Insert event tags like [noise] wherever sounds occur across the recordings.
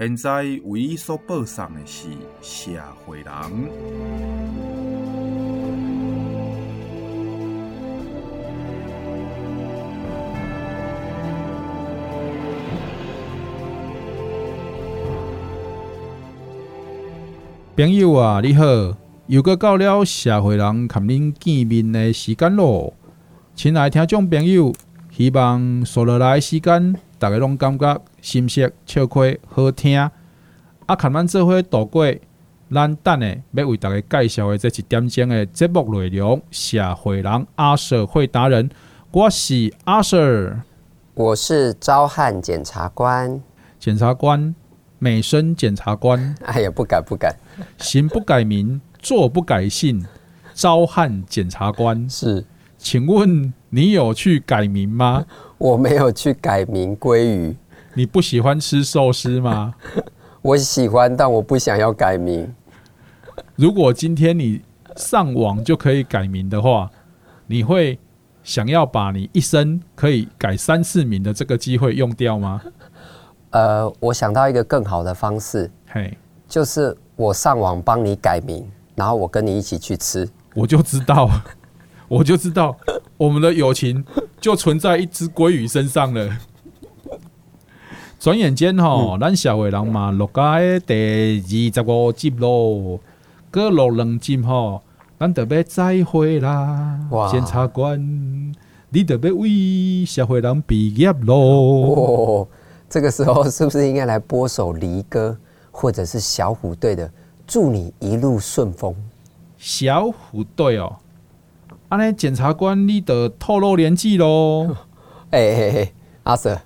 现在为伊所报送的是《社会人》。朋友啊，你好，又阁到了《社会人》甲恁见面的时间咯。亲爱听众朋友，希望所落来的时间，大家拢感觉。新鲜、笑开、好听，啊！看咱做伙度过，咱等下要为大家介绍的这一点钟的节目内容。社会人阿 Sir 会达人，我是阿 Sir，我是招汉检察官，检察官，美声检察官。哎呀，不敢不敢，行不改名，坐不改姓，招汉检察官是。请问你有去改名吗？我没有去改名鲑鱼。你不喜欢吃寿司吗？[laughs] 我喜欢，但我不想要改名。如果今天你上网就可以改名的话，你会想要把你一生可以改三次名的这个机会用掉吗？呃，我想到一个更好的方式，嘿，就是我上网帮你改名，然后我跟你一起去吃。我就知道，[laughs] 我就知道，我们的友情就存在一只鲑鱼身上了。转眼间吼，咱社会人嘛录个第二十五集咯，过录两集吼，咱就要再会啦。检察官，你就要为社会人毕业咯。哦，这个时候是不是应该来播首离歌，或者是小虎队的《祝你一路顺风》？小虎队哦，安尼检察官，你得透露年纪咯。哎哎哎，阿 Sir。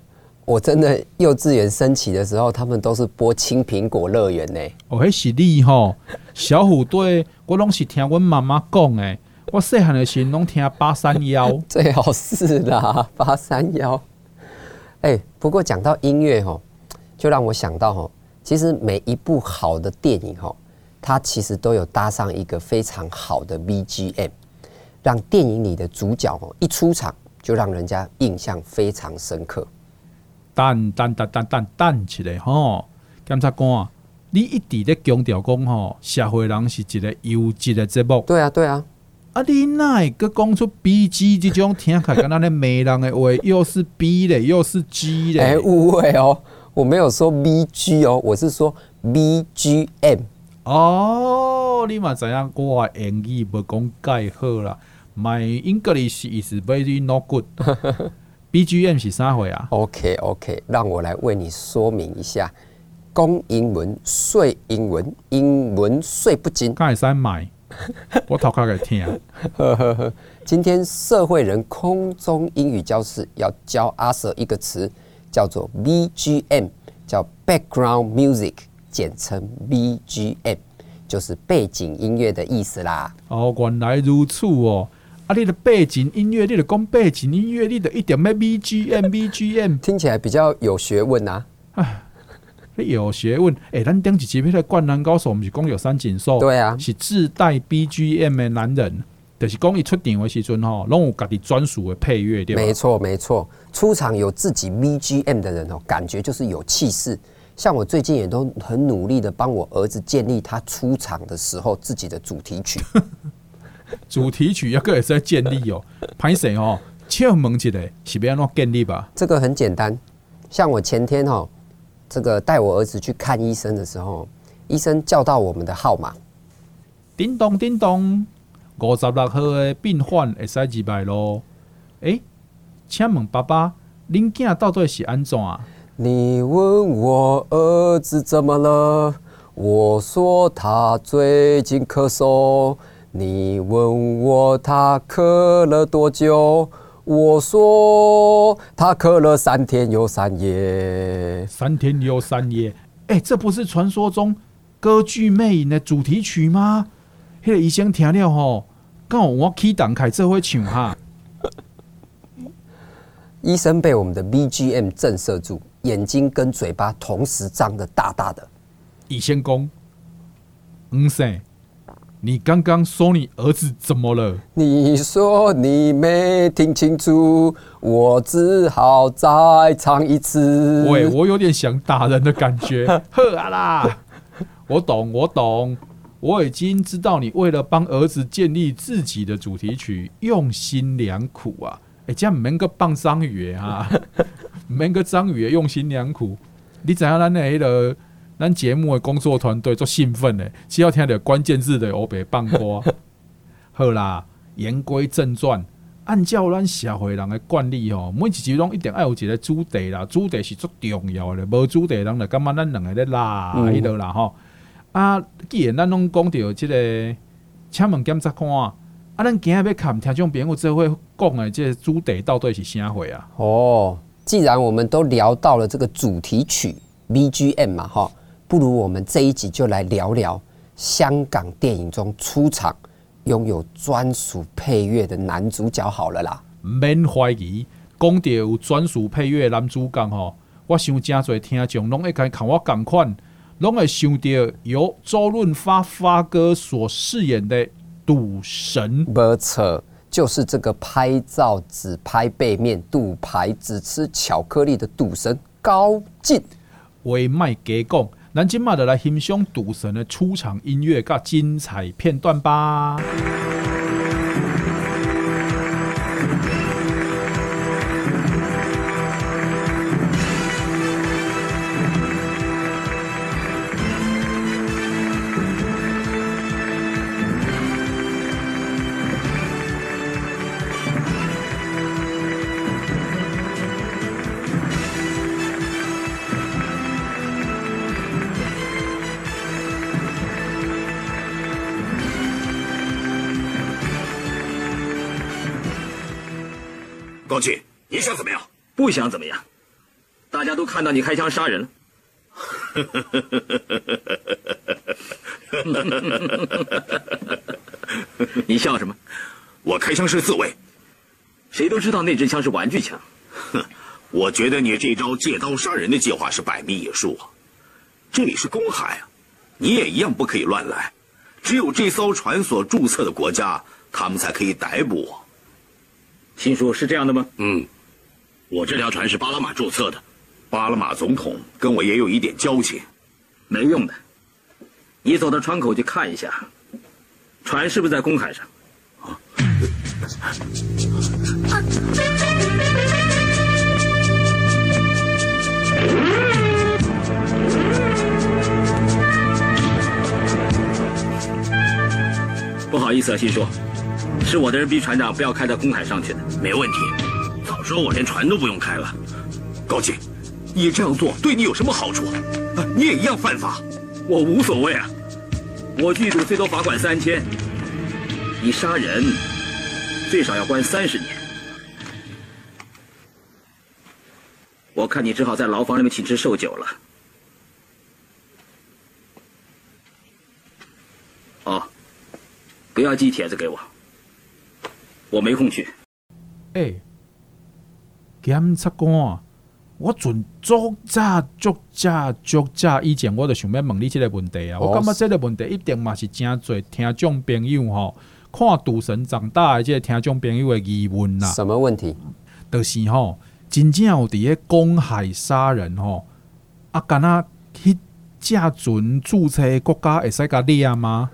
我真的幼稚园升旗的时候，他们都是播青苹果乐园呢。哦，那是你吼，小虎队，我拢是听我妈妈讲诶。我细汉的时候拢听八三幺，[laughs] 最好是啦，[laughs] 八三幺。哎，不过讲到音乐吼，就让我想到吼，其实每一部好的电影吼，它其实都有搭上一个非常好的 BGM，让电影里的主角吼一出场就让人家印象非常深刻。等等等等等等起来吼，检察官，你一直在强调讲吼，社会人是一个优质的节目。对啊，对啊。啊，你哪会阁讲出 B G 这种听起来跟那咧骂人的话，又是 B 嘞，又是 G 嘞？哎，误会哦，我没有说 B G 哦，我是说 B G M。哦，你嘛知影我英语无讲介好啦，My English is very not good。[laughs] BGM 是啥回啊？OK OK，让我来为你说明一下。讲英文，说英文，英文说不精。刚才在买，[laughs] 我头壳给听。今天社会人空中英语教室要教阿 Sir 一个词，叫做 BGM，叫 Background Music，简称 BGM，就是背景音乐的意思啦。哦，原来如此哦。啊！你的背景音乐，你的讲背景音乐，你的一点咩 BGM BGM，听起来比较有学问呐、啊。哎，你有学问。哎、欸，咱顶一集那个灌篮高手，不是讲有三井寿？对啊，是自带 BGM 的男人，就是讲一出场的时阵吼，拢有家己专属的配乐，对吧？没错，没错。出场有自己 BGM 的人哦，感觉就是有气势。像我最近也都很努力的帮我儿子建立他出场的时候自己的主题曲。[laughs] [laughs] 主题曲要个也是在建立哦，[laughs] 歹势哦，请问一下，是要怎建立吧？这个很简单，像我前天哦，这个带我儿子去看医生的时候，医生叫到我们的号码，叮咚叮咚，五十六号的病患会使入来咯。诶，请问爸爸，恁囝到底是安怎啊？你问我儿子怎么了？我说他最近咳嗽。你问我他咳了多久？我说他咳了三天又三夜。三天又三夜，哎、欸，这不是传说中歌剧魅影的主题曲吗？迄个医生听了吼，刚好我起动开这会唱哈。[laughs] 医生被我们的 BGM 震慑住，眼睛跟嘴巴同时张得大大的。医生讲，嗯生，你刚刚说你儿子怎么了？你说你没听清楚，我只好再唱一次。喂，我有点想打人的感觉。[laughs] 呵啊啦，我懂，我懂，我已经知道你为了帮儿子建立自己的主题曲，用心良苦啊。哎，这样唔免个放张宇啊，唔 [laughs] 免个张宇用心良苦。你知影咱的迄个咱节目的工作团队做兴奋的，只要听到关键字的我别放歌。[laughs] 好啦，言归正传，按照咱社会人的惯例吼，每一集拢一定爱有一个主题啦，主题是足重要的，无主题人就感觉咱两个咧拉迄落啦吼。啊，既然咱拢讲到这个，请问检察官。啊，咱今日要看听众朋友这会讲的这个主题到底是啥会啊？哦，既然我们都聊到了这个主题曲 BGM 嘛，哈，不如我们这一集就来聊聊香港电影中出场拥有专属配乐的男主角好了啦。免怀疑，讲到有专属配乐男主角吼，我想真侪听众拢会跟看我同款，拢会想到由周润发发哥所饰演的。赌神，没错，就是这个拍照只拍背面、赌牌只吃巧克力的赌神高进。为卖给讲，咱今嘛就来欣赏赌神的出场音乐跟精彩片段吧。高进，你想怎么样？不想怎么样。大家都看到你开枪杀人了。[laughs] [laughs] 你笑什么？我开枪是自卫。谁都知道那支枪是玩具枪。哼，我觉得你这招借刀杀人的计划是百密一疏啊。这里是公海啊，你也一样不可以乱来。只有这艘船所注册的国家，他们才可以逮捕我。新叔是这样的吗？嗯，我这条船是巴拉马注册的，巴拉马总统跟我也有一点交情。没用的，你走到窗口去看一下，船是不是在公海上？啊，不好意思啊，新叔。是我的人逼船长不要开到公海上去的，没问题。早说我连船都不用开了。高进，你这样做对你有什么好处？啊你也一样犯法。我无所谓啊，我剧组最多罚款三千，你杀人最少要关三十年。我看你只好在牢房里面请吃寿酒了。哦，不要寄帖子给我。我没空去。哎、欸，检察官，我准作假、作假、作假以前，我就想要问你这个问题啊。哦、我感觉这个问题一定嘛是真侪听众朋友吼，看赌神长大的这个听众朋友的疑问啦。什么问题？就是吼，真正有伫个公海杀人吼，啊，敢若去架准注册国家会使甲抓吗？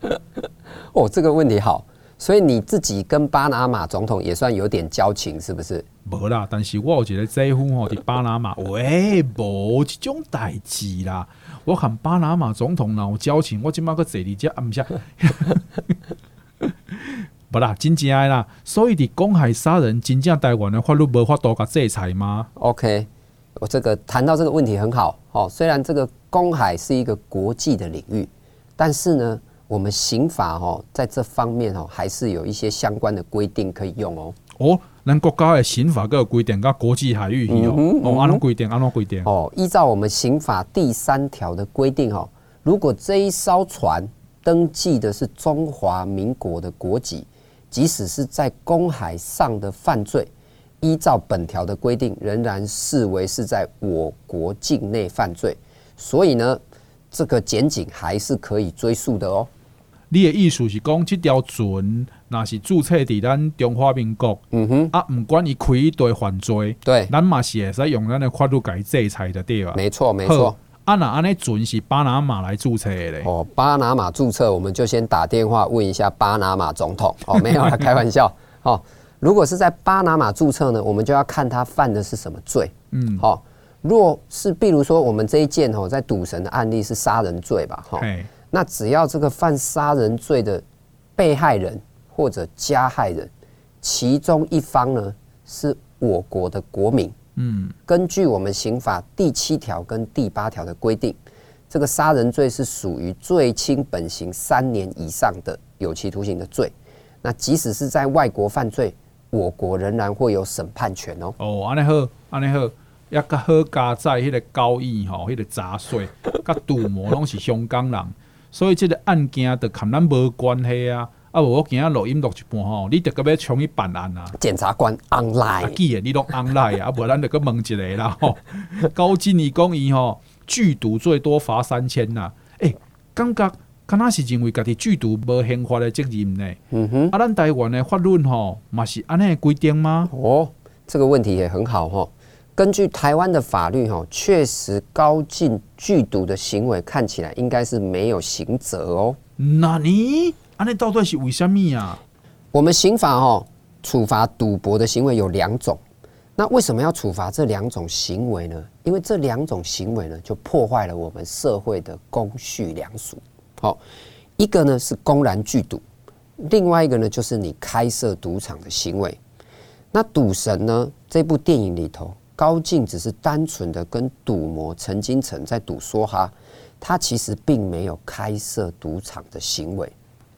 [laughs] 哦，这个问题好。所以你自己跟巴拿马总统也算有点交情，是不是？无啦，但是我有一个姐夫吼，伫巴拿马，[laughs] 喂，无这种代志啦。我看巴拿马总统若有交情，我今麦个坐你家暗下。不 [laughs] 啦，真正的啦。所以伫公海杀人，真正台湾的法律无法度甲制裁吗？OK，我这个谈到这个问题很好哦。虽然这个公海是一个国际的领域，但是呢。我们刑法哦，在这方面哦，还是有一些相关的规定可以用哦。哦，咱国家的刑法各个规定，跟国际海域有哦，按怎规定？按怎规定？哦，依照我们刑法第三条的规定哦，如果这一艘船登记的是中华民国的国籍，即使是在公海上的犯罪，依照本条的规定，仍然视为是在我国境内犯罪。所以呢，这个检警还是可以追诉的哦。你的意思是讲，这条船那是注册伫咱中华民国，嗯哼，啊，不管伊开一堆犯罪，对，咱嘛是会使用咱的法律给制裁的对吧？没错，没错。啊，那安尼船是巴拿马来注册的嘞？哦，巴拿马注册，我们就先打电话问一下巴拿马总统。哦，没有啦，开玩笑。[laughs] 哦，如果是在巴拿马注册呢，我们就要看他犯的是什么罪。嗯，好、哦，若是比如说我们这一件哦，在赌神的案例是杀人罪吧？哈、哦。那只要这个犯杀人罪的被害人或者加害人，其中一方呢是我国的国民，嗯，根据我们刑法第七条跟第八条的规定，这个杀人罪是属于最轻本刑三年以上的有期徒刑的罪。那即使是在外国犯罪，我国仍然会有审判权哦。哦，安尼好，安尼好，也较好加在迄个交易吼，迄个杂税，[laughs] 甲赌魔拢是香港人。所以即个案件就跟咱无关系啊！啊，无我今日录音录一半吼，你得个要冲去办案啊？检察官 online，既然你都 online 啊，无咱得个问一个啦吼。高金你讲伊吼，剧毒最多罚三千呐。哎、欸，感觉敢若是认为家己剧毒无刑法的责任呢？嗯哼，啊，咱台湾的法律吼，嘛是安尼规定吗？哦，这个问题也很好吼。根据台湾的法律，哈，确实高进聚赌的行为看起来应该是没有刑责哦。那你，啊，那到底是为什么啊？我们刑法哈处罚赌博的行为有两种，那为什么要处罚这两种行为呢？因为这两种行为呢，就破坏了我们社会的公序良俗。好，一个呢是公然聚赌，另外一个呢就是你开设赌场的行为。那赌神呢这部电影里头。高进只是单纯的跟赌魔陈金城在赌梭哈，他其实并没有开设赌场的行为。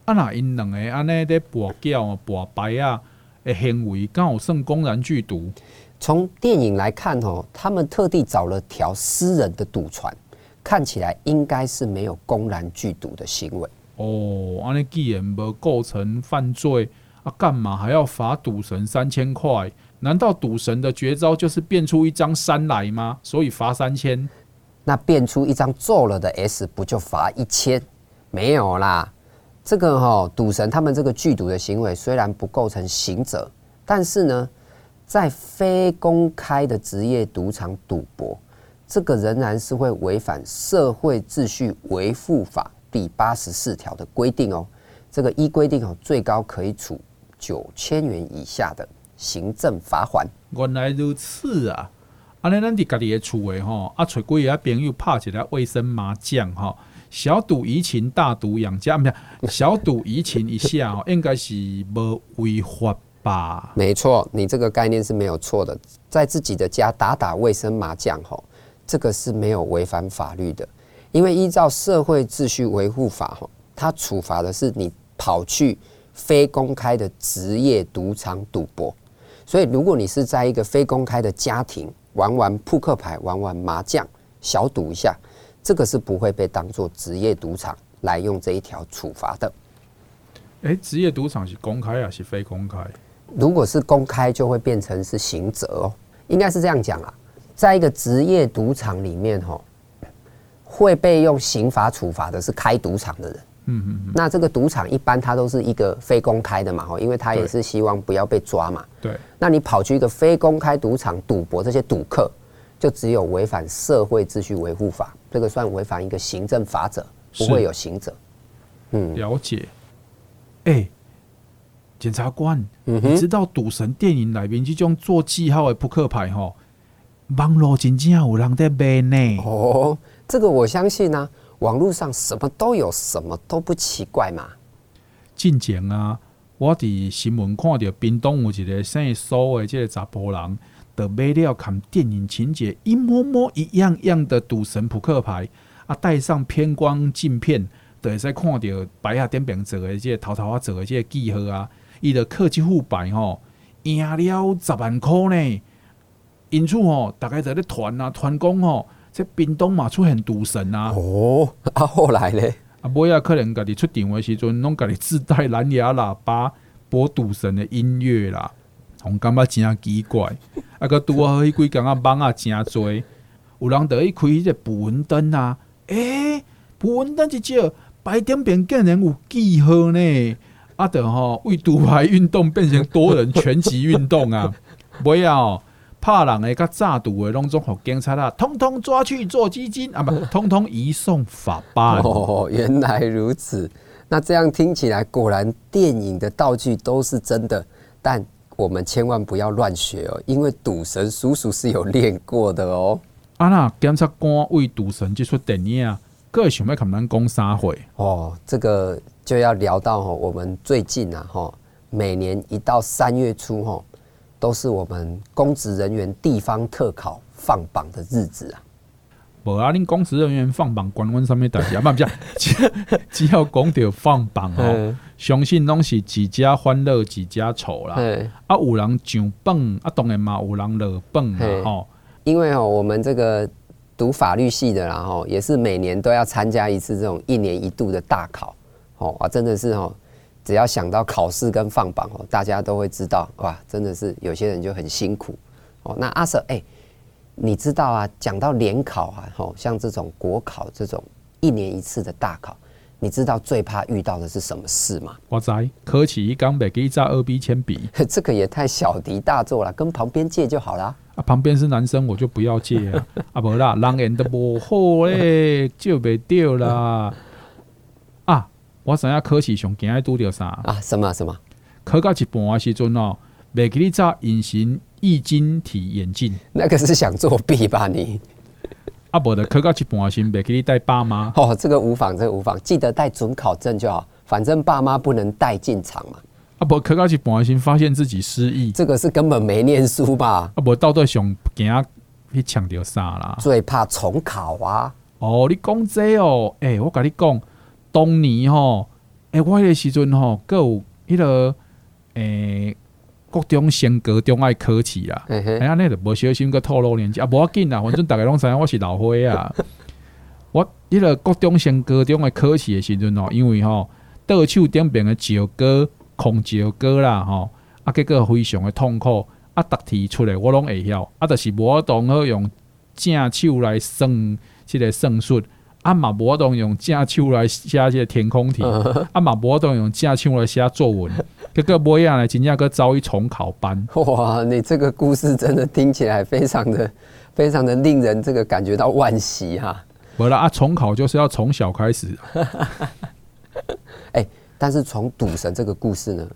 啊，那因两个安尼在博缴、博牌啊的行为，刚好算公然聚赌。从电影来看，哦，他们特地找了条私人的赌船，看起来应该是没有公然聚赌的行为。哦，安尼既然没构成犯罪，啊，干嘛还要罚赌神三千块？难道赌神的绝招就是变出一张三来吗？所以罚三千？那变出一张做了的 S 不就罚一千？没有啦，这个哈、哦、赌神他们这个聚赌的行为虽然不构成刑责，但是呢，在非公开的职业赌场赌博，这个仍然是会违反社会秩序维护法第八十四条的规定哦。这个依规定哦，最高可以处九千元以下的。行政罚款。原来如此啊！安尼咱伫家己的厝诶吼，啊，找几个朋友拍一个卫生麻将吼，小赌怡情，大赌养家，唔是小赌怡情一下哦，[laughs] 应该是无违法吧？没错，你这个概念是没有错的，在自己的家打打卫生麻将吼，这个是没有违反法律的，因为依照社会秩序维护法吼，它处罚的是你跑去非公开的职业赌场赌博。所以，如果你是在一个非公开的家庭玩玩扑克牌、玩玩麻将、小赌一下，这个是不会被当做职业赌场来用这一条处罚的。诶，职业赌场是公开还是非公开？如果是公开，就会变成是刑责哦。应该是这样讲啊，在一个职业赌场里面，吼，会被用刑罚处罚的是开赌场的人。嗯嗯，那这个赌场一般它都是一个非公开的嘛，吼，因为他也是希望不要被抓嘛。对。那你跑去一个非公开赌场赌博，这些赌客就只有违反社会秩序维护法，这个算违反一个行政法则，不会有刑责。嗯，了解。哎、欸，检察官，嗯、你知道赌神电影里面这种做记号的扑克牌，吼，网络真正有人在卖呢？哦，这个我相信啊。网络上什么都有，什么都不奇怪嘛。进前啊，我伫新闻看到屏东有一个姓苏的这个查甫人，得买了看电影情节一模模一样样的赌神扑克牌，啊，带上偏光镜片，就会使看到白下点边做的这个头头啊做的这个记号啊，伊的客气副牌吼赢了十万块呢。因此吼，大概在咧传啊传讲吼。这屏东嘛出现赌神啊！哦，啊后来呢？啊，尾仔可能家己出场的时阵，拢家己自带蓝牙喇叭播赌神的音乐啦，我感觉真奇怪。啊，个拄好迄几工啊网啊真多，有人得去开迄个捕蚊灯啊，诶、欸，捕蚊灯一少，白点边竟然有记号呢，啊，得吼为赌牌运动变成多人拳击运动啊，[laughs] 尾仔哦。怕人诶，甲诈赌诶，拢总互警察啦，通通抓去做基金啊，不，[laughs] 通通移送法办。哦，[laughs] 原来如此。那这样听起来，果然电影的道具都是真的，但我们千万不要乱学哦，因为赌神叔叔是有练过的哦。啊，那检察官为赌神这出电影啊，各位想要跟咱讲啥会？哦，这个就要聊到吼，我们最近啊，吼，每年一到三月初吼。都是我们公职人员地方特考放榜的日子啊！无啊，恁公职人员放榜关阮什么代志啊？不不，[laughs] 只要讲到放榜哦，相信拢是几家欢乐几家愁啦。啊，有人上榜，啊，当然嘛，有人落榜嘛。吼，因为哦，我们这个读法律系的啦，吼，也是每年都要参加一次这种一年一度的大考。哦啊，真的是哦。只要想到考试跟放榜哦，大家都会知道哇，真的是有些人就很辛苦哦。那阿 Sir，哎，你知道啊？讲到联考啊，吼，像这种国考这种一年一次的大考，你知道最怕遇到的是什么事吗？我知，科起一钢笔给一扎二 B 铅笔，[laughs] 这个也太小题大做了，跟旁边借就好啦。啊，旁边是男生，我就不要借啊。啊，不啦，人缘都不好嘞，借不掉啦。我知影考试上惊爱拄着啥啊？什么什么？考到一半的时阵哦，袂记你扎隐形易晶体眼镜。那个是想作弊吧你？啊，无的考到一半时，袂记你带爸妈。哦，这个无妨，这个无妨，记得带准考证就好。反正爸妈不能带进场嘛。啊，无考到一半时，发现自己失忆。这个是根本没念书吧？啊，无到底上惊去抢着啥啦？最怕重考啊！哦，你讲这哦，诶、欸，我跟你讲。当年吼，诶、欸，我迄个时阵吼，阁有迄、那个诶、欸，国中升高中爱考试啦。哎呀，那个无小心阁透露年纪啊，无要紧啦，反正 [laughs] 逐个拢知影我是老花啊。我迄个各种升高中诶考试诶时阵吼，因为吼倒手顶边诶石膏空石膏啦吼，啊，结果非常诶痛苦，啊，答题出来我拢会晓，啊，但是无当好用正手来算即个算术。啊嘛无法用正手来写这个填空题，[laughs] 啊嘛无法用正手来写作文，[laughs] 结果尾仔呢，真正个遭遇重考班。哇，你这个故事真的听起来非常的、非常的令人这个感觉到惋惜哈。无啦啊，重考就是要从小开始。[laughs] 哎、欸，但是从赌神这个故事呢，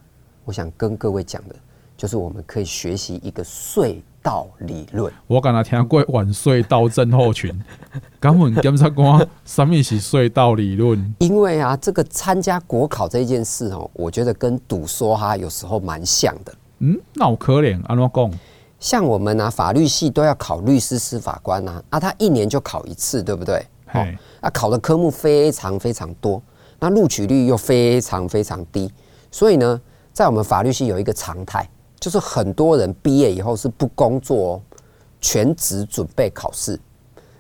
我想跟各位讲的，就是我们可以学习一个税。道理论，我刚才听过晚隧道症候群。敢问检察官，什么是隧道理论？因为啊，这个参加国考这件事哦，我觉得跟赌梭哈有时候蛮像的。嗯，那我可怜，安怎讲？像我们啊，法律系都要考律师、司法官啊，啊，他一年就考一次，对不对？哦，啊，考的科目非常非常多，那录取率又非常非常低，所以呢，在我们法律系有一个常态。就是很多人毕业以后是不工作哦，全职准备考试。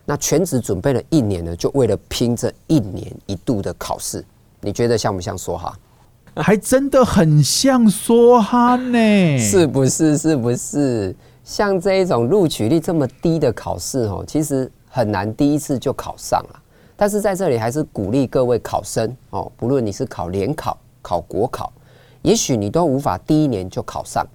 那全职准备了一年呢，就为了拼这一年一度的考试。你觉得像不像梭哈？还真的很像梭哈呢，是不是？是不是？像这一种录取率这么低的考试哦，其实很难第一次就考上了。但是在这里还是鼓励各位考生哦，不论你是考联考、考国考，也许你都无法第一年就考上。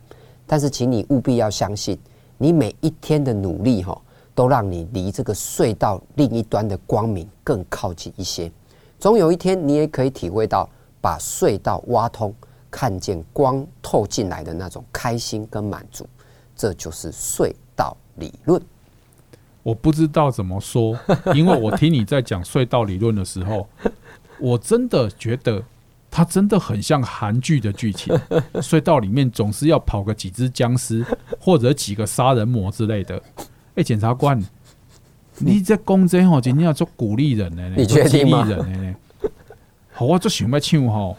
但是，请你务必要相信，你每一天的努力，哈，都让你离这个隧道另一端的光明更靠近一些。总有一天，你也可以体会到把隧道挖通，看见光透进来的那种开心跟满足。这就是隧道理论。我不知道怎么说，因为我听你在讲隧道理论的时候，我真的觉得。它真的很像韩剧的剧情，[laughs] 隧道里面总是要跑个几只僵尸或者几个杀人魔之类的。哎、欸，检察官，你这公真吼，今天要做鼓励人的呢，你确定吗？好，我就想要唱吼，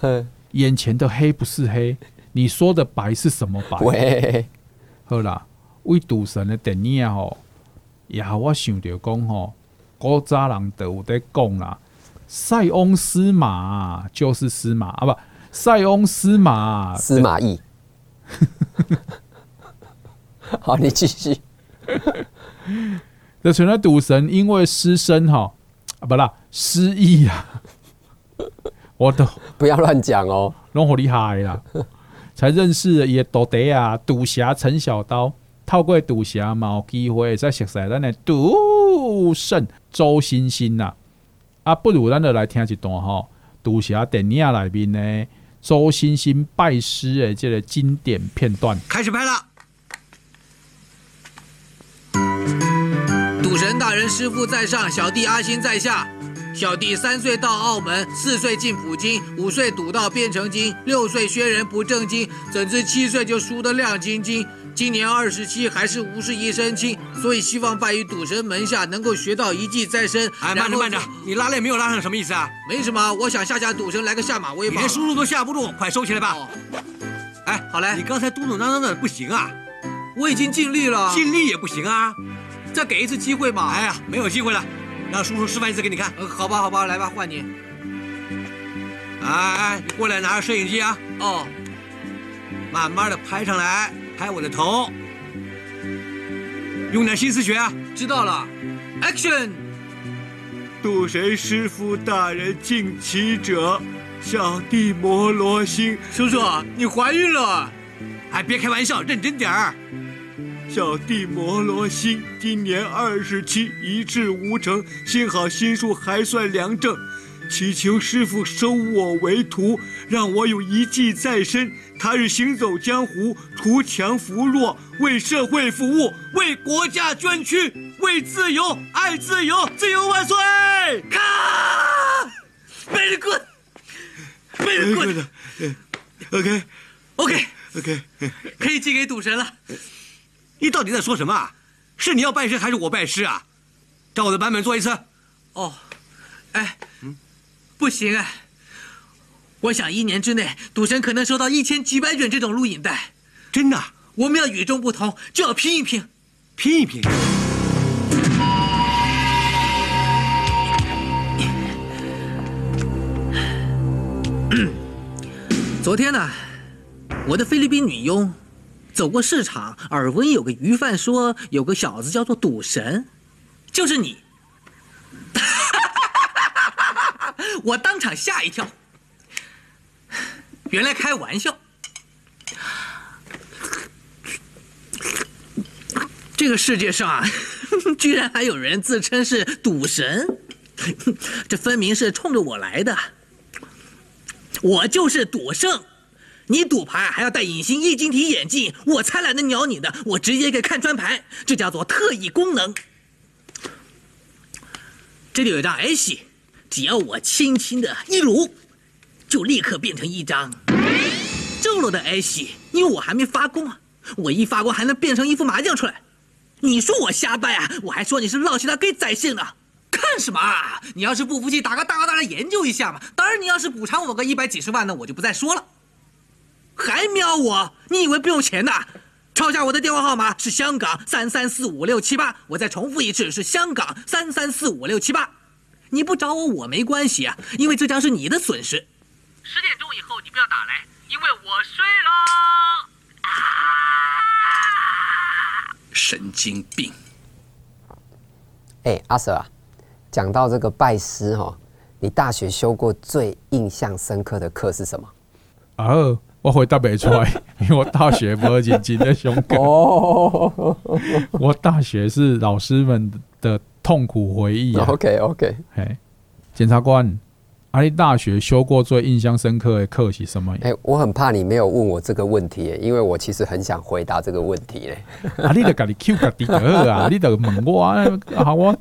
眼前的黑不是黑，你说的白是什么白？喂，好啦，为赌神的电影吼，也我想着讲吼，古早人都有在讲啦。塞翁失马就是司马啊，不，塞翁失马司马懿。好，你继续。那存在赌神因为失身哈啊，不啦，失忆啊。我都不要乱讲哦，弄好厉害啦，才认识了也都得啊，赌侠陈小刀，透过赌侠嘛有机会再熟悉咱的赌圣周星星呐。啊，不如咱就来听一段哈，赌侠电影里面呢，周星星拜师的这个经典片段。开始拍了。赌神大人师傅在上，小弟阿星在下。小弟三岁到澳门，四岁进普京，五岁赌到变成精，六岁学人不正经，怎知七岁就输得亮晶晶。今年二十七，还是无事一身轻，所以希望拜于赌神门下，能够学到一技在身。哎，慢着慢着，你拉链没有拉上，什么意思啊？没什么，我想吓吓赌神，来个下马威吧。你连叔叔都吓不住，快收起来吧。哦、哎，好嘞。你刚才嘟嘟囔囔的不行啊，我已经尽力了。尽力也不行啊，再给一次机会嘛。哎呀，没有机会了。让叔叔示范一次给你看。嗯，好吧，好吧，来吧，换你。哎哎，你过来拿着摄影机啊。哦。慢慢的拍上来，拍我的头。用点心思学啊。知道了。Action。渡神师傅大人敬启者，小弟摩罗星。叔叔，你怀孕了？哎，别开玩笑，认真点儿。小弟摩罗星今年二十七，一事无成，幸好心术还算良正，祈求师傅收我为徒，让我有一技在身，他日行走江湖，图强扶弱，为社会服务，为国家捐躯，为自由爱自由，自由万岁！咔，Very good，Very good，OK，OK，OK，可以寄给赌神了。你到底在说什么？是你要拜师还是我拜师啊？照我的版本做一次。哦，哎，嗯，不行啊。我想一年之内，赌神可能收到一千几百卷这种录影带。真的？我们要与众不同，就要拼一拼，拼一拼。昨天呢，我的菲律宾女佣。走过市场，耳闻有个鱼贩说有个小子叫做赌神，就是你。我当场吓一跳，原来开玩笑。这个世界上 [laughs] 居然还有人自称是赌神，这分明是冲着我来的。我就是赌圣。你赌牌还要戴隐形液晶体眼镜，我才懒得鸟你的，我直接给看穿牌，这叫做特异功能。这里有一张 A 戏，只要我轻轻的一撸，就立刻变成一张皱了的 A 戏，因为我还没发功啊，我一发功还能变成一副麻将出来。你说我瞎掰啊？我还说你是绕其他给宰相呢。看什么啊？你要是不服气，打个大哥大来研究一下嘛。当然，你要是补偿我个一百几十万呢，我就不再说了。还瞄我？你以为不用钱呐？抄下我的电话号码是香港三三四五六七八，我再重复一次是香港三三四五六七八。你不找我我没关系啊，因为这将是你的损失。十点钟以后你不要打来，因为我睡了。啊！神经病。哎，阿 Sir 啊，讲到这个拜师哈，你大学修过最印象深刻的课是什么？哦。我回答不出来，因为我大学不是认真的上课。我大学是老师们的痛苦回忆啊。[laughs] OK OK，嘿，检察官。阿、啊、你大学修过最印象深刻的课是什么？哎、欸，我很怕你没有问我这个问题，因为我其实很想回答这个问题嘞。[laughs] 啊，你得家己 Q 家己得啊，[laughs] 你得问我啊，好我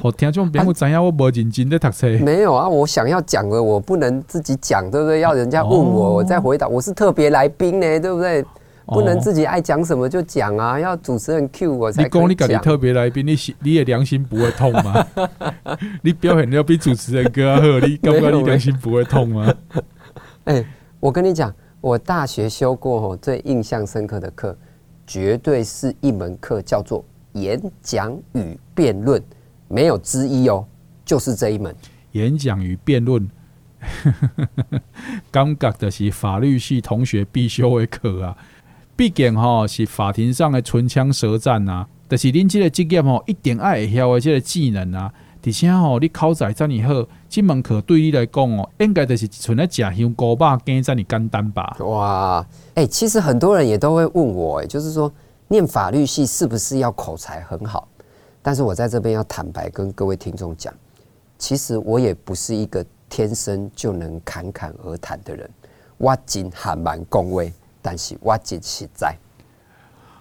我听众朋友知影我无认真在读书。没有啊，我想要讲的我不能自己讲，对不对？要人家问我，我再回答。我是特别来宾呢，对不对？不能自己爱讲什么就讲啊，要主持人 Q 我才。你讲你自己特别来宾，你心你的良心不会痛吗？[laughs] 你表演要比主持人更好，你感觉你良心不会痛吗？[laughs] 哎、欸，我跟你讲，我大学修过最印象深刻的课，绝对是一门课叫做演讲与辩论，没有之一哦，就是这一门。演讲与辩论，[laughs] 感觉就是法律系同学必修的课啊。毕竟吼是法庭上的唇枪舌战啊，但、就是恁这个职业吼一定爱会晓的这个技能啊。而且吼你考在这么好，这门课对你来讲哦，应该就是存在吃香锅巴羹这么简单吧？哇，哎、欸，其实很多人也都会问我，哎，就是说念法律系是不是要口才很好？但是我在这边要坦白跟各位听众讲，其实我也不是一个天生就能侃侃而谈的人，我真还蛮恭维，但是我真实在。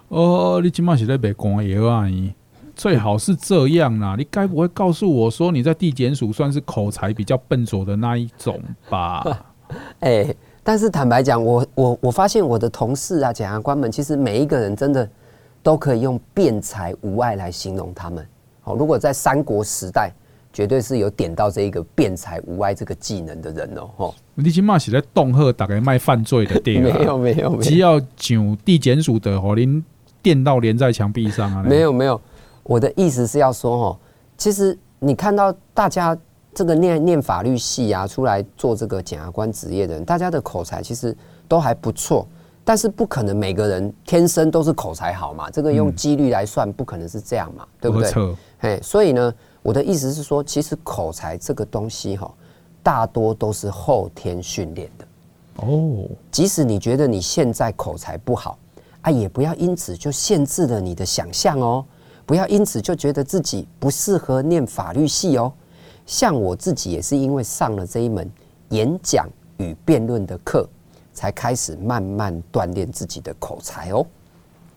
哦，你今晚是在卖官药啊？最好是这样啦，你该不会告诉我说你在地检署算是口才比较笨拙的那一种吧？[laughs] 哎、欸，但是坦白讲，我我我发现我的同事啊，检察官们，其实每一个人真的都可以用辩才无碍来形容他们。好，如果在三国时代，绝对是有点到这一个辩才无碍这个技能的人哦。吼，你起码是在恫吓大概卖犯罪的店，没有没有，只要上地检署的，哦您电到连在墙壁上啊？没有没有。我的意思是要说，哦，其实你看到大家这个念念法律系啊，出来做这个检察官职业的人，大家的口才其实都还不错，但是不可能每个人天生都是口才好嘛，这个用几率来算，不可能是这样嘛，对不对？哎，所以呢，我的意思是说，其实口才这个东西哈，大多都是后天训练的。哦，即使你觉得你现在口才不好啊，也不要因此就限制了你的想象哦。不要因此就觉得自己不适合念法律系哦。像我自己也是因为上了这一门演讲与辩论的课，才开始慢慢锻炼自己的口才哦。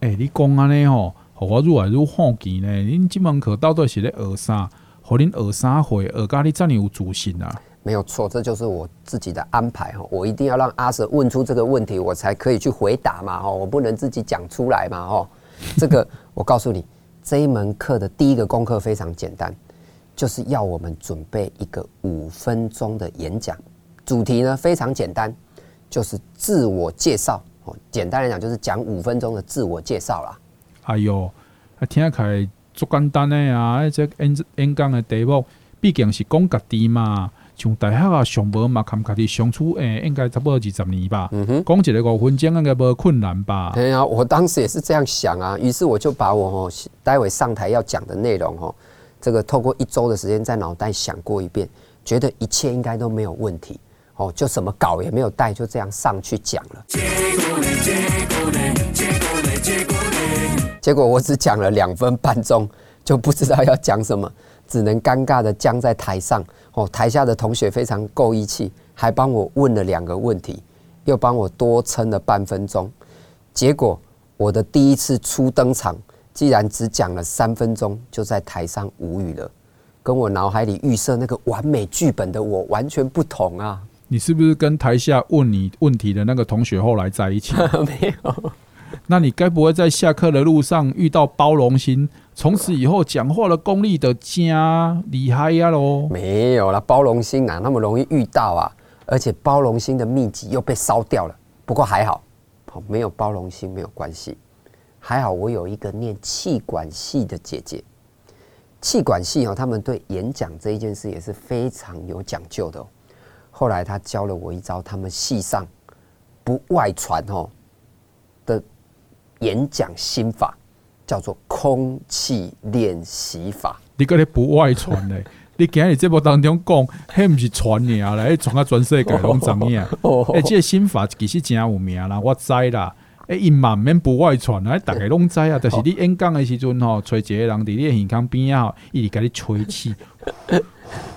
哎、欸，你讲安尼吼，我愈来愈好奇呢。恁这门课到底是咧学啥？和恁学啥会？学咖你这么有自信啊？没有错，这就是我自己的安排哈。我一定要让阿 Sir 问出这个问题，我才可以去回答嘛。哈，我不能自己讲出来嘛。哈，这个我告诉你。这一门课的第一个功课非常简单，就是要我们准备一个五分钟的演讲，主题呢非常简单，就是自我介绍。哦，简单来讲就是讲五分钟的自我介绍啦。哎呦，听起来足简单的呀！这演演讲的题目毕竟是讲家己嘛。像大学啊上班嘛，看家己相处诶，应该差不多二十年吧。嗯哼，讲一个五分钟应该无困难吧？对啊，我当时也是这样想啊。于是我就把我哦，待会上台要讲的内容哦，这个透过一周的时间在脑袋想过一遍，觉得一切应该都没有问题哦，就什么稿也没有带，就这样上去讲了。结果我只讲了两分半钟，[laughs] 就不知道要讲什么，只能尴尬的僵在台上。哦，台下的同学非常够义气，还帮我问了两个问题，又帮我多撑了半分钟。结果我的第一次初登场，既然只讲了三分钟，就在台上无语了，跟我脑海里预设那个完美剧本的我完全不同啊！你是不是跟台下问你问题的那个同学后来在一起？[laughs] 没有。那你该不会在下课的路上遇到包容心？从此以后讲话的功力的加厉害呀喽？没有啦，包容心哪那么容易遇到啊？而且包容心的秘籍又被烧掉了。不过还好，没有包容心没有关系。还好我有一个念气管系的姐姐，气管系哦，他们对演讲这一件事也是非常有讲究的。后来他教了我一招，他们系上不外传哦的演讲心法。叫做空气练习法。你搁咧不外传咧？[laughs] 你今日节目当中讲，迄毋是传你啊来传啊全世界拢知影。[laughs] 诶，这个心法其实真有名啦，我知啦。诶，伊嘛免不外传啊，大家拢知啊。[laughs] 就是你演讲的时阵吼，找一个人伫你耳腔边啊，一直甲你吹气。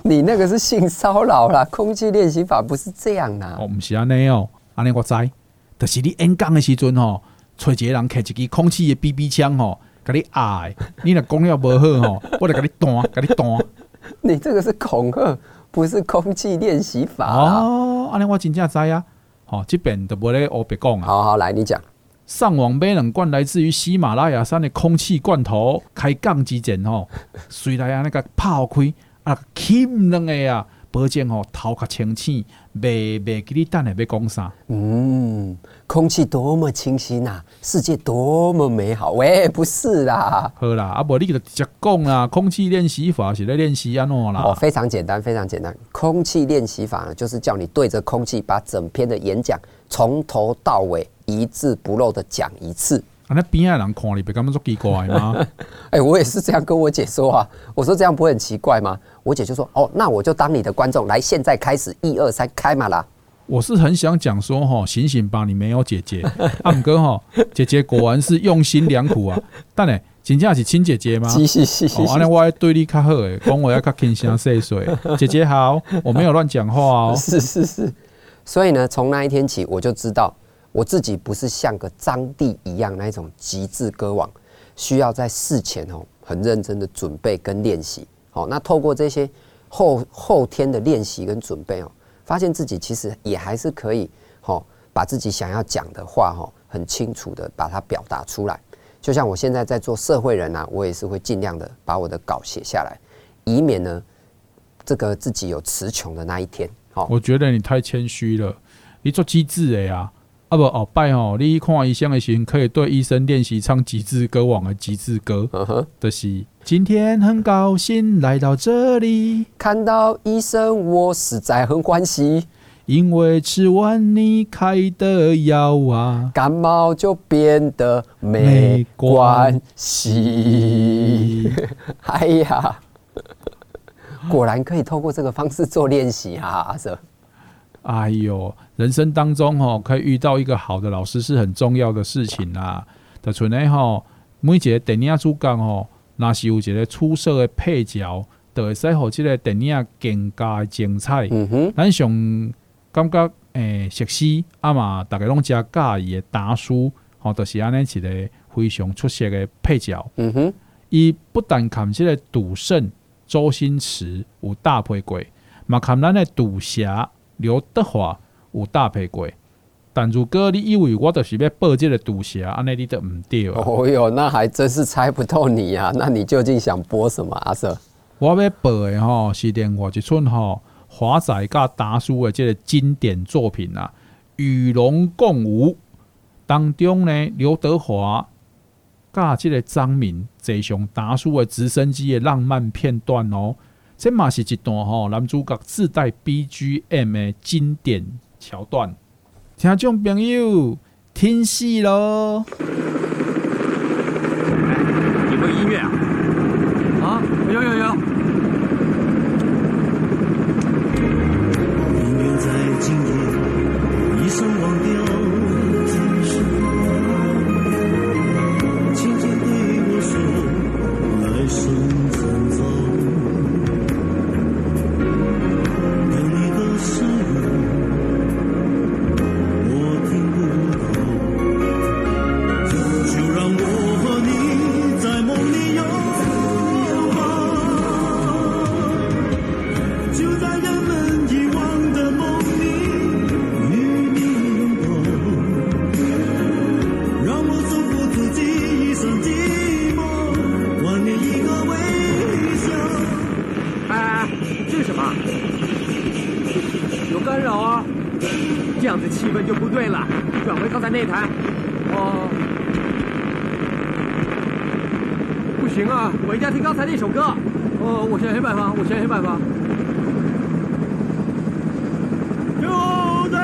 你那个是性骚扰啦！空气练习法不是这样啦。哦，毋是安尼哦，安尼我知。就是你演讲的时阵吼。找一个人开一支空气的 BB 枪吼，甲你压，你若讲了无好吼，[laughs] 我就甲你弹，甲你弹。你这个是恐吓，不是空气练习法哦，安尼我真正知啊。好，这边都无咧乌白讲啊。好好来，你讲。上网买两罐来自于喜马拉雅山的空气罐头，开杠之前吼，随来安尼甲泡开啊，轻两个啊。保证吼头壳清醒，袂袂记你等下要讲啥。嗯，空气多么清新呐、啊，世界多么美好。喂，不是啦。好啦，啊无你就直接讲啦。空气练习法是咧练习安怎啦？哦，非常简单，非常简单。空气练习法呢，就是叫你对着空气，把整篇的演讲从头到尾一字不漏的讲一次。啊，那边的人看你，别感觉奇怪吗？[laughs] 哎、欸，我也是这样跟我姐说啊。我说这样不会很奇怪吗？我姐就说：“哦，那我就当你的观众，来，现在开始，一二三，开嘛啦。”我是很想讲说哈，醒醒吧，你没有姐姐。阿姆哥哈，[laughs] 姐姐果然是用心良苦啊。但呢，真正是亲姐姐吗？是是是是。哦，那我对你较好诶，讲我要较轻声细碎。[laughs] 姐姐好，我没有乱讲话哦。是是是。所以呢，从那一天起，我就知道。我自己不是像个张帝一样那一种极致歌王，需要在事前哦很认真的准备跟练习。好，那透过这些后后天的练习跟准备哦，发现自己其实也还是可以哦，把自己想要讲的话哦很清楚的把它表达出来。就像我现在在做社会人啊，我也是会尽量的把我的稿写下来，以免呢这个自己有词穷的那一天。好，我觉得你太谦虚了，你做机智的呀。啊不哦，拜哦！你看医生的时候，可以对医生练习唱极致歌王的极致歌。嗯哼，就是今天很高兴来到这里，看到医生我实在很欢喜，因为吃完你开的药啊，感冒就变得没关系。[laughs] 哎呀，果然可以透过这个方式做练习啊，阿 Sir。哎呦，人生当中吼，可以遇到一个好的老师是很重要的事情啦。就像呢吼，每一个电影主角吼，若是有一个出色的配角，就会使互即个电影更加精彩。嗯哼，咱上感觉诶，熟悉啊嘛，逐个拢真介意的达叔，吼，就是安尼一个非常出色的配角。嗯哼，伊不但看即个赌圣周星驰有搭配过，嘛看咱的赌侠。刘德华有搭配过，但如果你以为我就是要报这个赌侠，安尼你都唔对。哦哟，那还真是猜不透你啊！那你究竟想播什么，阿 Sir？我要报的吼是另外一出吼华仔甲达叔的这个经典作品啊，《与龙共舞》当中呢，刘德华甲这个张敏坐上达叔的直升机的浪漫片段哦。这嘛是一段吼，男主角自带 BGM 的经典桥段，听众朋友听戏喽！有没有音乐啊？啊，有有有。没办法就在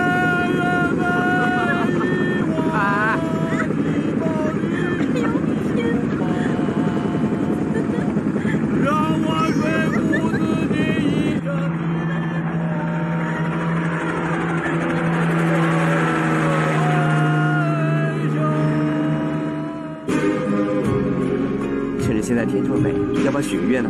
远方我一趁着现在天这么美要不要许个愿呢？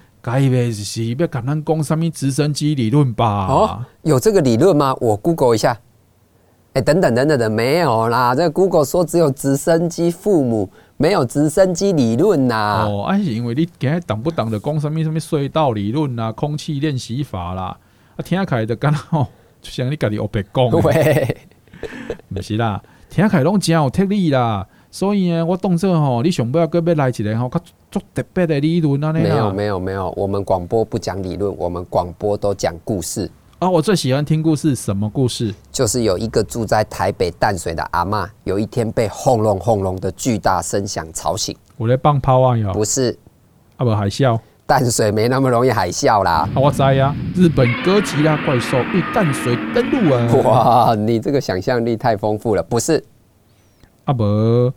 该不是要跟咱讲什么直升机理论吧？哦，有这个理论吗？我 Google 一下。哎、欸，等等等等的，没有啦。这个 Google 说只有直升机父母，没有直升机理论呐。哦，还、啊、是因为你今日懂不懂的讲什么什么隧道理论啦、空气练习法啦，啊，听起来就刚好就像你家己学白讲。[laughs] 喂，不是啦，听起来拢真有特例啦。所以呢，我当作吼，你想不要个要来一个吼，较做特别的理论啊？没有没有没有，我们广播不讲理论，我们广播都讲故事。啊，我最喜欢听故事，什么故事？就是有一个住在台北淡水的阿妈，有一天被轰隆轰隆的巨大声响吵醒。我在放炮啊！哟，不是，啊不海啸。淡水没那么容易海啸啦。啊，我知呀，日本哥吉拉怪兽与淡水登陆啊！哇，你这个想象力太丰富了。不是，啊不，是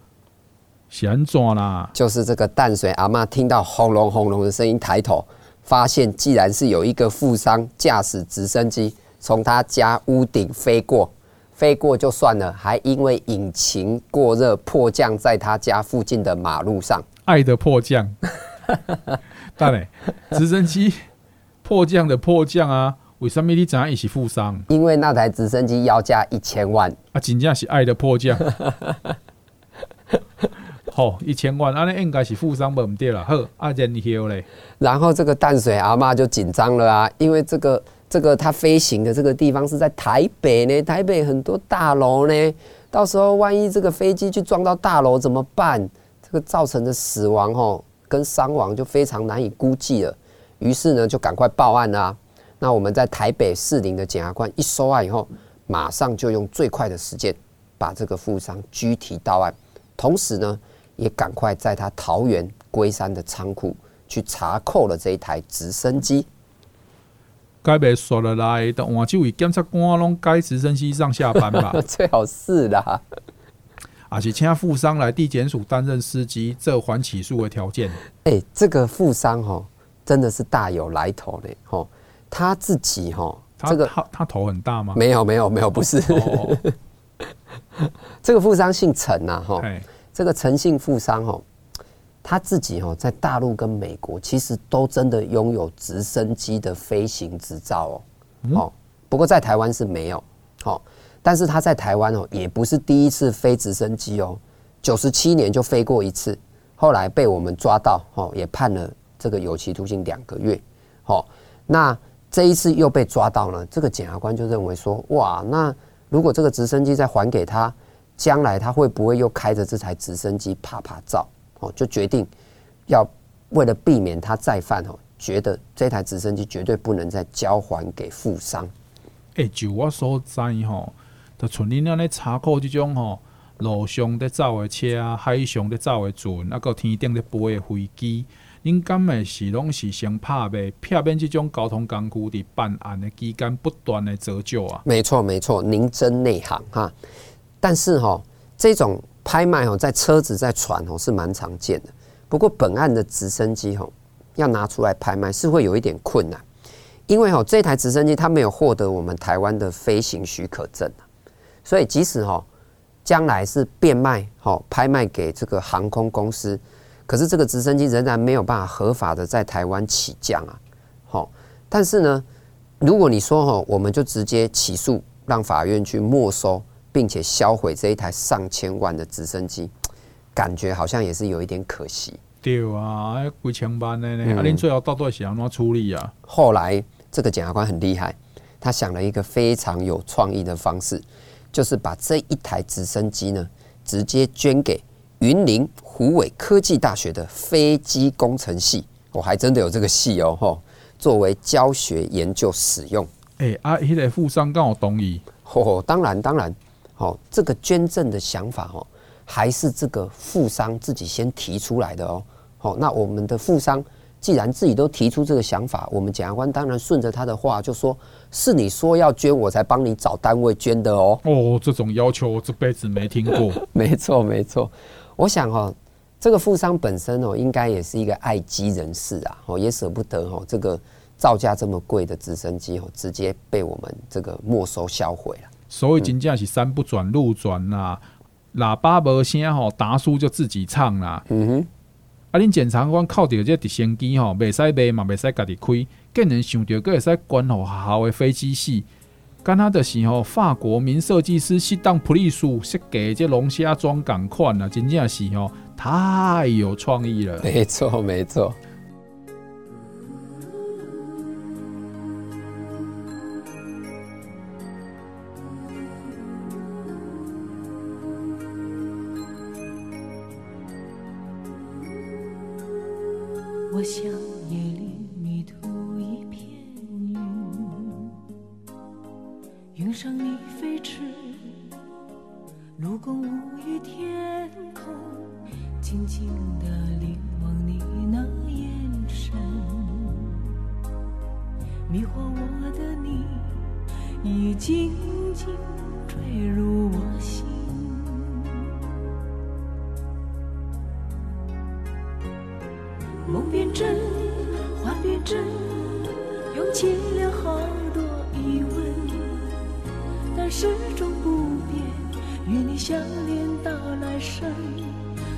安怎啦？就是这个淡水阿妈听到轰隆轰隆的声音，抬头。发现，既然是有一个富商驾驶直升机从他家屋顶飞过，飞过就算了，还因为引擎过热迫降在他家附近的马路上。爱的迫降，[laughs] 大磊，直升机迫降的迫降啊？为什么你知影伊是富商？因为那台直升机要价一千万啊！真正是爱的迫降。[laughs] 好、一千万，安尼应该是富商不对了。好，啊，然后嘞，然后这个淡水阿妈就紧张了啊，因为这个这个它飞行的这个地方是在台北呢，台北很多大楼呢，到时候万一这个飞机去撞到大楼怎么办？这个造成的死亡哦跟伤亡就非常难以估计了。于是呢，就赶快报案啊。那我们在台北士林的检察官一收案以后，马上就用最快的时间把这个富商拘提到案，同时呢。也赶快在他桃园龟山的仓库去查扣了这一台直升机。该被说了来的换这位检察官拢该直升机上下班吧？[laughs] 最好是啦，而且请富商来地检署担任司机，这还起诉的条件。哎、欸，这个富商哈真的是大有来头嘞！哈，他自己哈，这个他他头很大吗？没有没有没有，不是。哦、[laughs] 这个富商姓陈呐，哈。这个陈姓富商哦，他自己哦，在大陆跟美国其实都真的拥有直升机的飞行执照哦。哦，不过在台湾是没有。好，但是他在台湾哦，也不是第一次飞直升机哦。九十七年就飞过一次，后来被我们抓到哦，也判了这个有期徒刑两个月。好，那这一次又被抓到了，这个检察官就认为说，哇，那如果这个直升机再还给他。将来他会不会又开着这台直升机啪啪照？哦，就决定要为了避免他再犯哦，觉得这台直升机绝对不能再交还给富商。哎，就我所知吼，就像恁安尼查扣这种吼，路上在走的车啊，海上在走的船，啊，个天顶在飞的飞机，恁敢会是拢是先拍卖，避免这种交通工具伫办案的期间不断的折旧啊？没错没错，您真内行哈。但是哈，这种拍卖哈，在车子在船哦是蛮常见的。不过本案的直升机哈，要拿出来拍卖是会有一点困难，因为哈这台直升机它没有获得我们台湾的飞行许可证，所以即使哈将来是变卖哈拍卖给这个航空公司，可是这个直升机仍然没有办法合法的在台湾起降啊。好，但是呢，如果你说哈，我们就直接起诉，让法院去没收。并且销毁这一台上千万的直升机，感觉好像也是有一点可惜。对啊，几千万的呢，啊，恁最后到底是要怎么处理啊？后来这个检察官很厉害，他想了一个非常有创意的方式，就是把这一台直升机呢，直接捐给云林虎尾科技大学的飞机工程系，我还真的有这个系哦，吼，作为教学研究使用。哎、欸，啊，迄个富商刚好同意。哦，当然，当然。哦，这个捐赠的想法哦，还是这个富商自己先提出来的哦。好，那我们的富商既然自己都提出这个想法，我们检察官当然顺着他的话，就说是你说要捐，我才帮你找单位捐的哦。哦，这种要求我这辈子没听过。[laughs] 没错，没错。我想哦，这个富商本身哦，应该也是一个爱机人士啊，哦，也舍不得哦，这个造价这么贵的直升机哦，直接被我们这个没收销毁了。所以真正是山不转路转啦，喇叭无声吼，达叔就自己唱啦。嗯哼，啊，恁检察官靠着这直升机吼，袂使卖嘛，袂使家己开，更能想着阁会使关互学校的飞机师。敢若就是吼，法国名设计师适当普利苏设计这龙虾装港款啊，真正是吼太有创意了。没错，没错。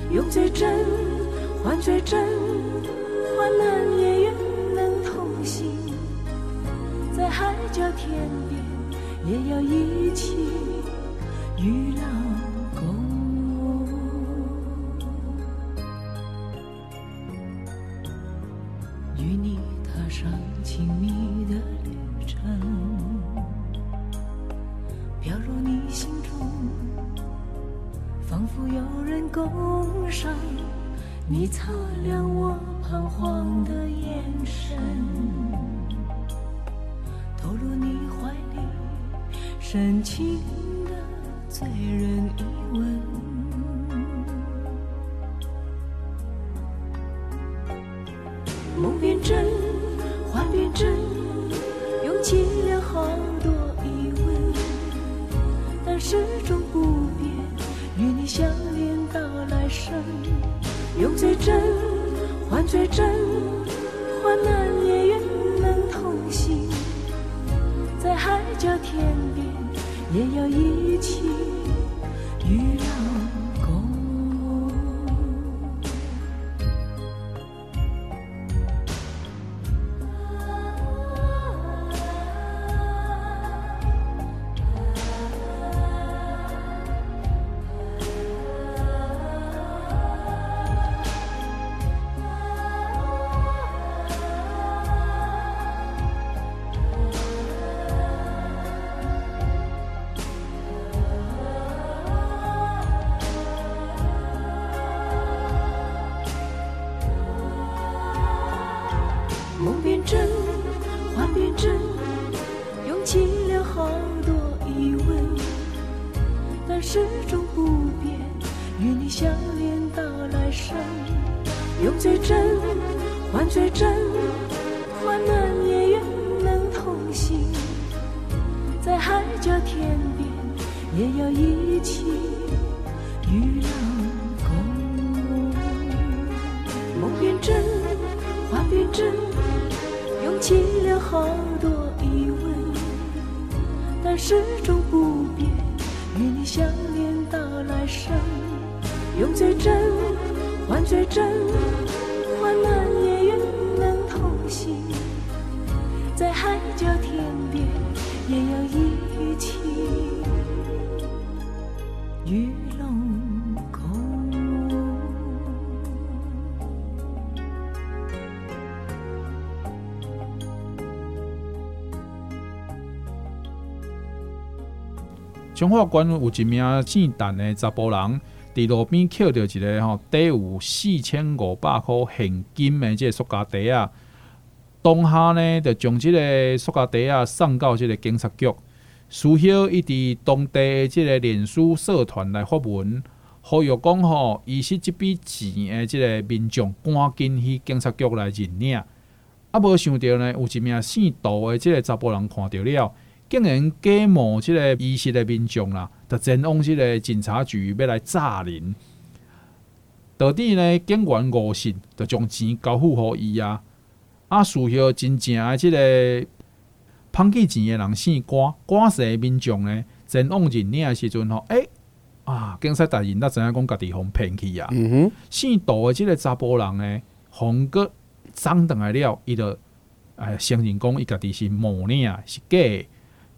用最真，换最真，患难也愿能同行，在海角天边也要一起与浪梦变真，幻变真，涌起了好多疑问，但始终不变，与你相恋到来生。用最真，换最真，患难也愿能同行，在海角天边也要一起好多疑问，但始终不变，与你相恋到来生。用最真，换最真，彰化县有一名姓陈的查甫人，伫路边捡到一个吼，底有四千五百块现金的这个塑胶袋啊。当下呢，就将这个塑胶袋啊送到这个警察局。事后，伊伫当地的这个脸书社团来发文，呼吁讲吼，遗失这笔钱的这个民众赶紧去警察局来认领。啊，无想到呢，有一名姓杜的这个查甫人看到了。竟然假冒即个遗失的民众啦，就前往即个警察局要来诈人。到底呢，警员误信，就将钱交付予伊啊。啊，事后真正的即个诓去钱的人姓关，关氏的民众呢，前往认领的时阵吼，诶、欸，啊，警察大人哪知影讲家己互骗去啊？嗯哼，姓杜的，即个查甫人呢，红个长等来了，伊就哎承认讲伊家己是冒领是假，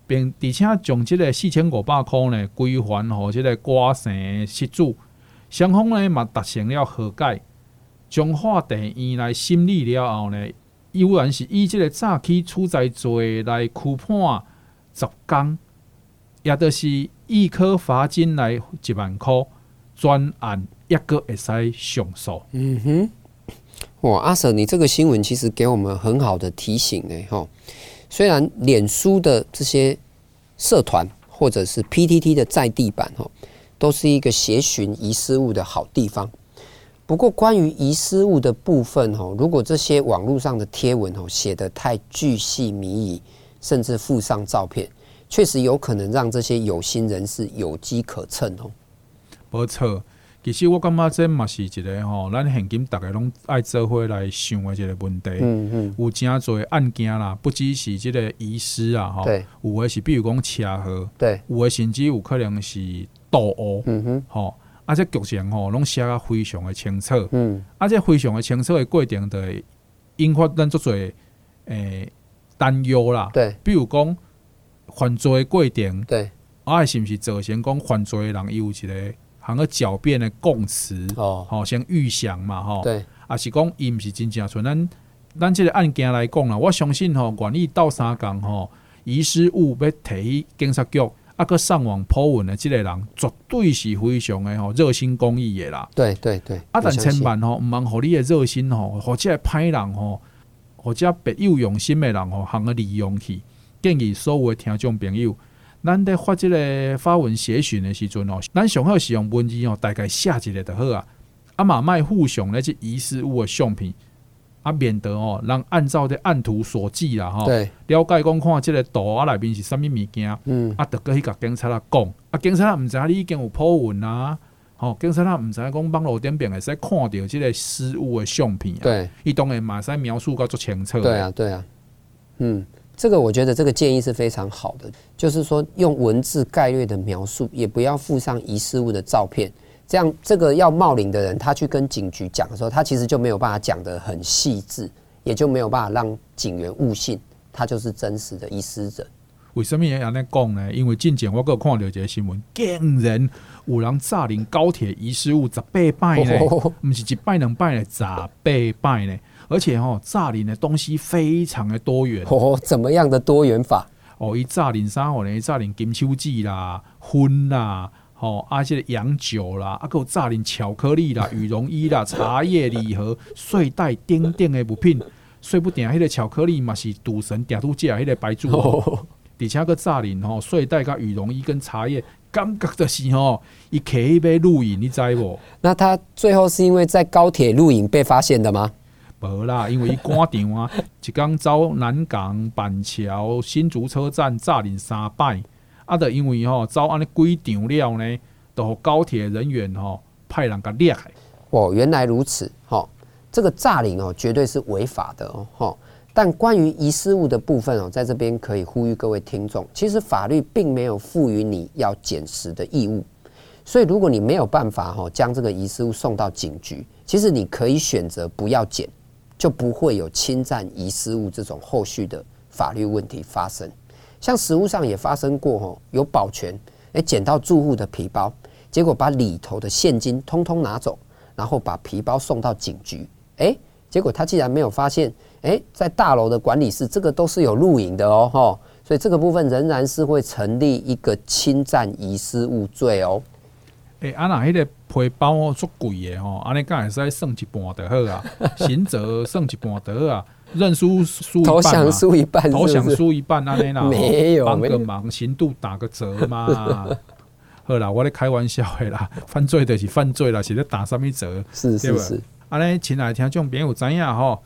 并而且将即个四千五百箍呢归还互即个歌星失主，双方呢嘛达成了和解，将法庭院来审理了后呢，依然是以即个诈欺处罪罪来拘判十工，也就是一科罚金来一万块，专案一个会使上诉。嗯哼，哇，阿 Sir，你这个新闻其实给我们很好的提醒呢。哈，虽然脸书的这些社团或者是 PTT 的在地版，哈，都是一个协寻遗失物的好地方。不过，关于遗失物的部分，哦，如果这些网络上的贴文，哦，写得太巨细靡遗，甚至附上照片，确实有可能让这些有心人士有机可乘哦。没错，其实我感觉这嘛是一个吼，咱现今逐个拢爱做伙来想的一个问题。嗯嗯，有真侪案件啦，不只是即个遗失啊，吼，有的是比如讲车祸，对，有的甚至有可能是盗污。嗯哼，吼。啊，这剧情吼，拢写啊非常的清楚。嗯，啊，这非常的清楚的过程，就会引发咱足侪诶担忧啦。对，比如讲犯罪的过程，对，啊，是毋是造成讲犯罪的人伊有一个通个狡辩的供词？哦，吼，先预想嘛，吼。对，啊，是讲伊毋是真正像咱咱即个案件来讲啦，我相信吼，愿意斗三共吼，遗失物要提去警察局。啊，个上网 po 文的即个人绝对是非常的吼热心公益的啦。对对对。啊，但千万吼，毋茫互你的热心吼，或者歹人吼，或者别有用心的人吼，通个利用去。建议所有的听众朋友，咱在发这个发文协寻的时阵哦，咱上好是用文字哦，大概写一个就好啊。啊嘛，卖互相那些遗失物的相片。啊，免得哦，人按照的案图所记啦，哈，了解讲看这个图啊内面是啥物物件，嗯，啊，得个去甲警察啊讲，啊，警察毋知你已经有 po 文啊，吼，警察毋知影讲网络顶边会使看到即个失物的相片，对，伊当然嘛使描述个足清楚，对啊，对啊，嗯，这个我觉得这个建议是非常好的，就是说用文字概略的描述，也不要附上遗失物的照片。这样，这个要冒领的人，他去跟警局讲的时候，他其实就没有办法讲得很细致，也就没有办法让警员误信他就是真实的遗失者。[laughs] 为什么要这样讲呢？因为近前我有看到一个新闻，竟然有人炸领高铁遗失物十八摆呢，[laughs] 不是一摆两摆呢，十八摆呢，而且哦，炸林的东西非常的多元。哦，怎么样的多元法？哦，伊炸林啥？货，呢炸林金手指啦，荤啦。吼，啊，这个洋酒啦，啊，还有炸零巧克力啦、[laughs] 羽绒衣啦、茶叶礼盒、睡袋、等等的物品，睡不定，迄个巧克力嘛是赌神点度假，迄个白猪哦，而且个炸零吼，睡袋甲羽绒衣跟茶叶，感觉就是吼，伊可以被录影，你知无？那他最后是因为在高铁录影被发现的吗？无啦，因为伊赶场啊，[laughs] 一刚走南港、板桥、新竹车站炸零三摆。啊，的因为吼遭安尼规场了呢，都高铁人员吼派人甲掠害。哦，原来如此，吼，这个诈领哦绝对是违法的哦，吼。但关于遗失物的部分哦，在这边可以呼吁各位听众，其实法律并没有赋予你要捡拾的义务，所以如果你没有办法吼将这个遗失物送到警局，其实你可以选择不要捡，就不会有侵占遗失物这种后续的法律问题发生。像实务上也发生过吼，有保全诶捡到住户的皮包，结果把里头的现金通通拿走，然后把皮包送到警局，诶，结果他竟然没有发现，诶，在大楼的管理室这个都是有录影的哦，吼，所以这个部分仍然是会成立一个侵占遗失物罪哦。诶，啊那个皮包哦足贵的吼，安尼敢会使算一半就好啊，[laughs] 刑责算一半就好啊。认输输投降输一半，投降输一半，安尼啦，[laughs] 没有帮个忙，刑度打个折嘛。[laughs] 好啦，我咧开玩笑的啦，犯罪就是犯罪啦，是咧打什么折？是是是。安尼，亲爱听众朋友知影吼，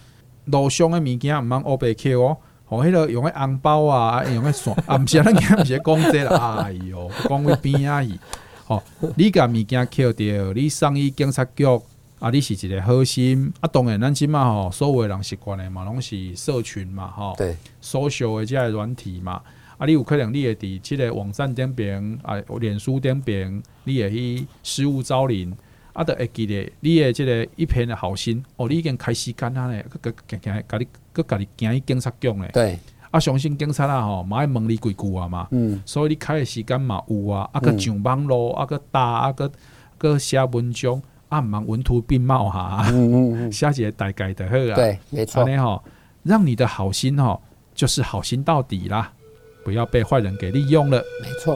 路上的物件毋通乌白扣哦，吼，迄个用个红包啊，用个线，啊，毋是咱今毋是讲这啦，哎哟，讲会边啊去？吼，你甲物件扣掉，你送去警察局。啊，你是一个好心啊，当然咱即马吼，所有的人习惯的嘛，拢是社群嘛，吼，对，social 的这个软体嘛，啊，你有可能你会伫即个网站顶边啊，脸书顶边，你会去失物招领，啊，都会记咧你诶即个一片的好心，哦，你已经开始干啊咧，搁搁行行，甲你搁甲你行去警察局咧。对。啊，相信警察啊吼，嘛爱问你几句啊嘛。嗯。所以你开的时间嘛有啊，啊，个上网咯，啊，个打，啊，个个写文章，啊，毋通文图并茂哈。嗯嗯嗯。[laughs] 写一个大概就好啊。对，没错。安尼吼，让你的好心吼，就是好心到底啦。不要被坏人给利用了。没错。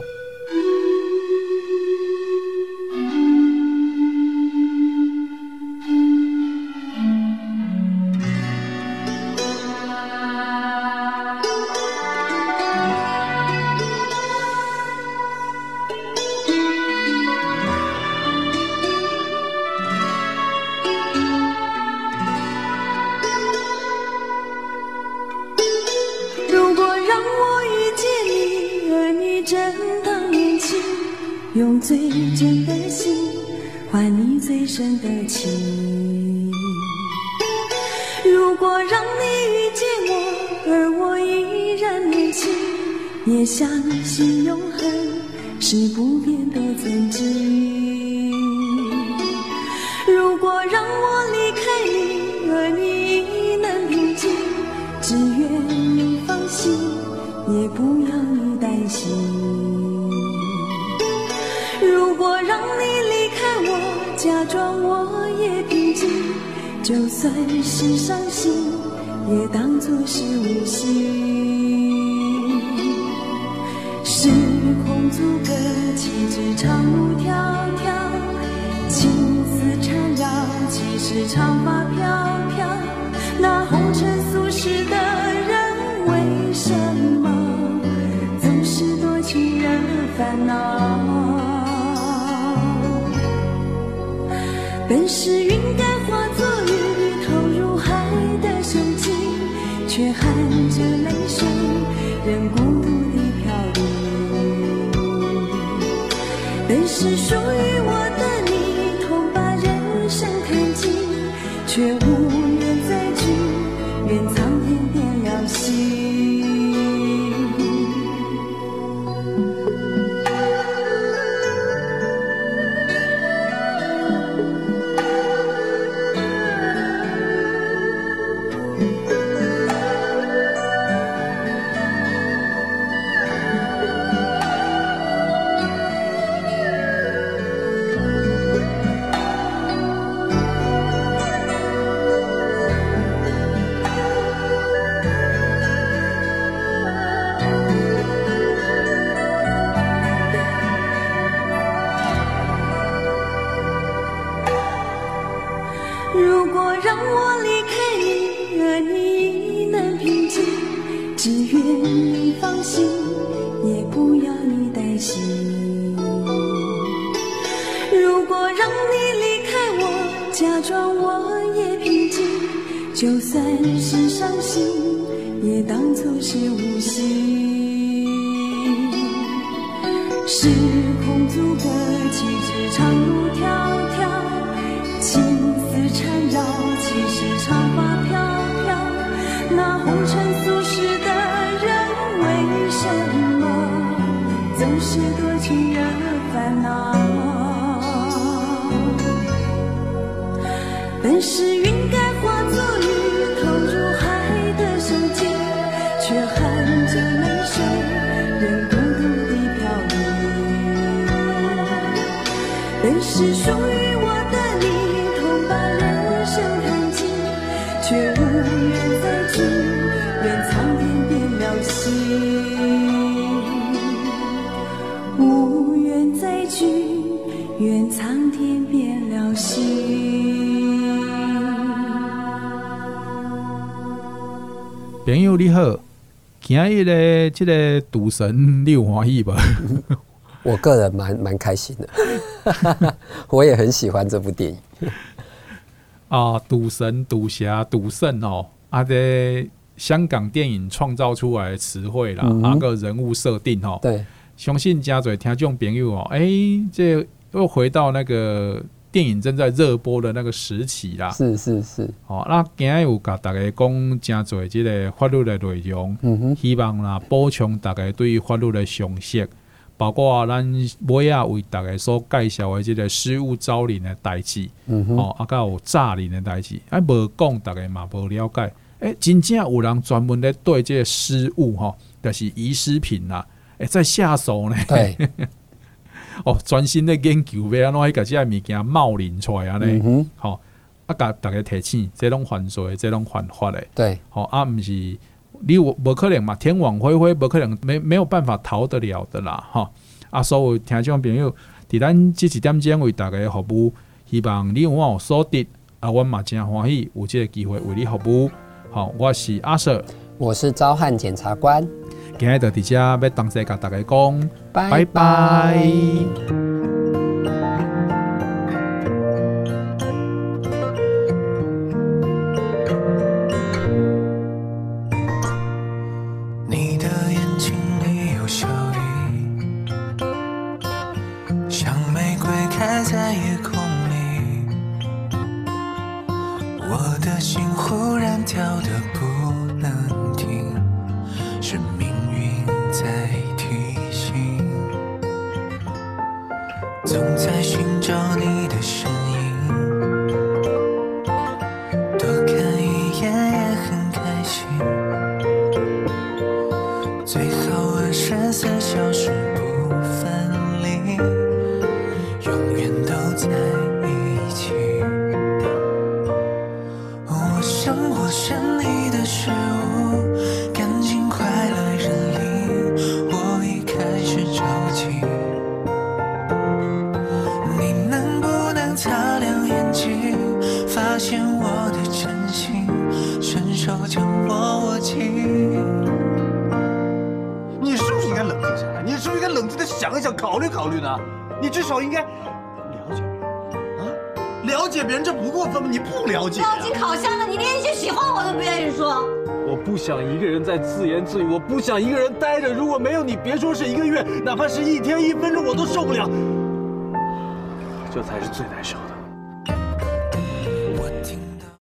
的情。如果让你遇见我而我依然年轻也相信永恒是不变的。本是云是好，今日的这个赌神 [laughs] 你有欢喜吧？我个人蛮蛮开心的，[laughs] 我也很喜欢这部电影。[laughs] 啊，赌神、赌侠、赌圣哦，啊，这香港电影创造出来的词汇啦，那、嗯、个人物设定哦，对，相信加嘴听众朋友哦，哎、欸，这又回到那个。电电影正在热播的那个时期啦。是是是。哦，那今日有甲大家讲真侪即个法律的内容，嗯哼，希望啦补充大家对于法律的常识，包括咱尾仔为大家所介绍的即个失物招领的代志，嗯哼，哦，啊，甲有诈领的代志，啊，无讲大家嘛无了解，诶、欸，真正有人专门咧对这个失物吼，就是遗失品啦，诶、欸，在下手呢。对。[laughs] 哦，专心咧研究要安怎去甲即个物件冒领出来安尼，好、嗯，啊，甲大家提醒，这种犯罪，这种犯法的，对，好啊，毋是你有无可能嘛，天网恢恢，无可能没没有办法逃得了的啦，哈，啊，所有听众朋友，伫咱即一点钟为大家服务，希望你有我所得，啊，阮嘛真欢喜有这个机会为你服务，好，我是阿 Sir，我是召唤检察官。今日就伫遮要同齐甲大家讲，拜拜。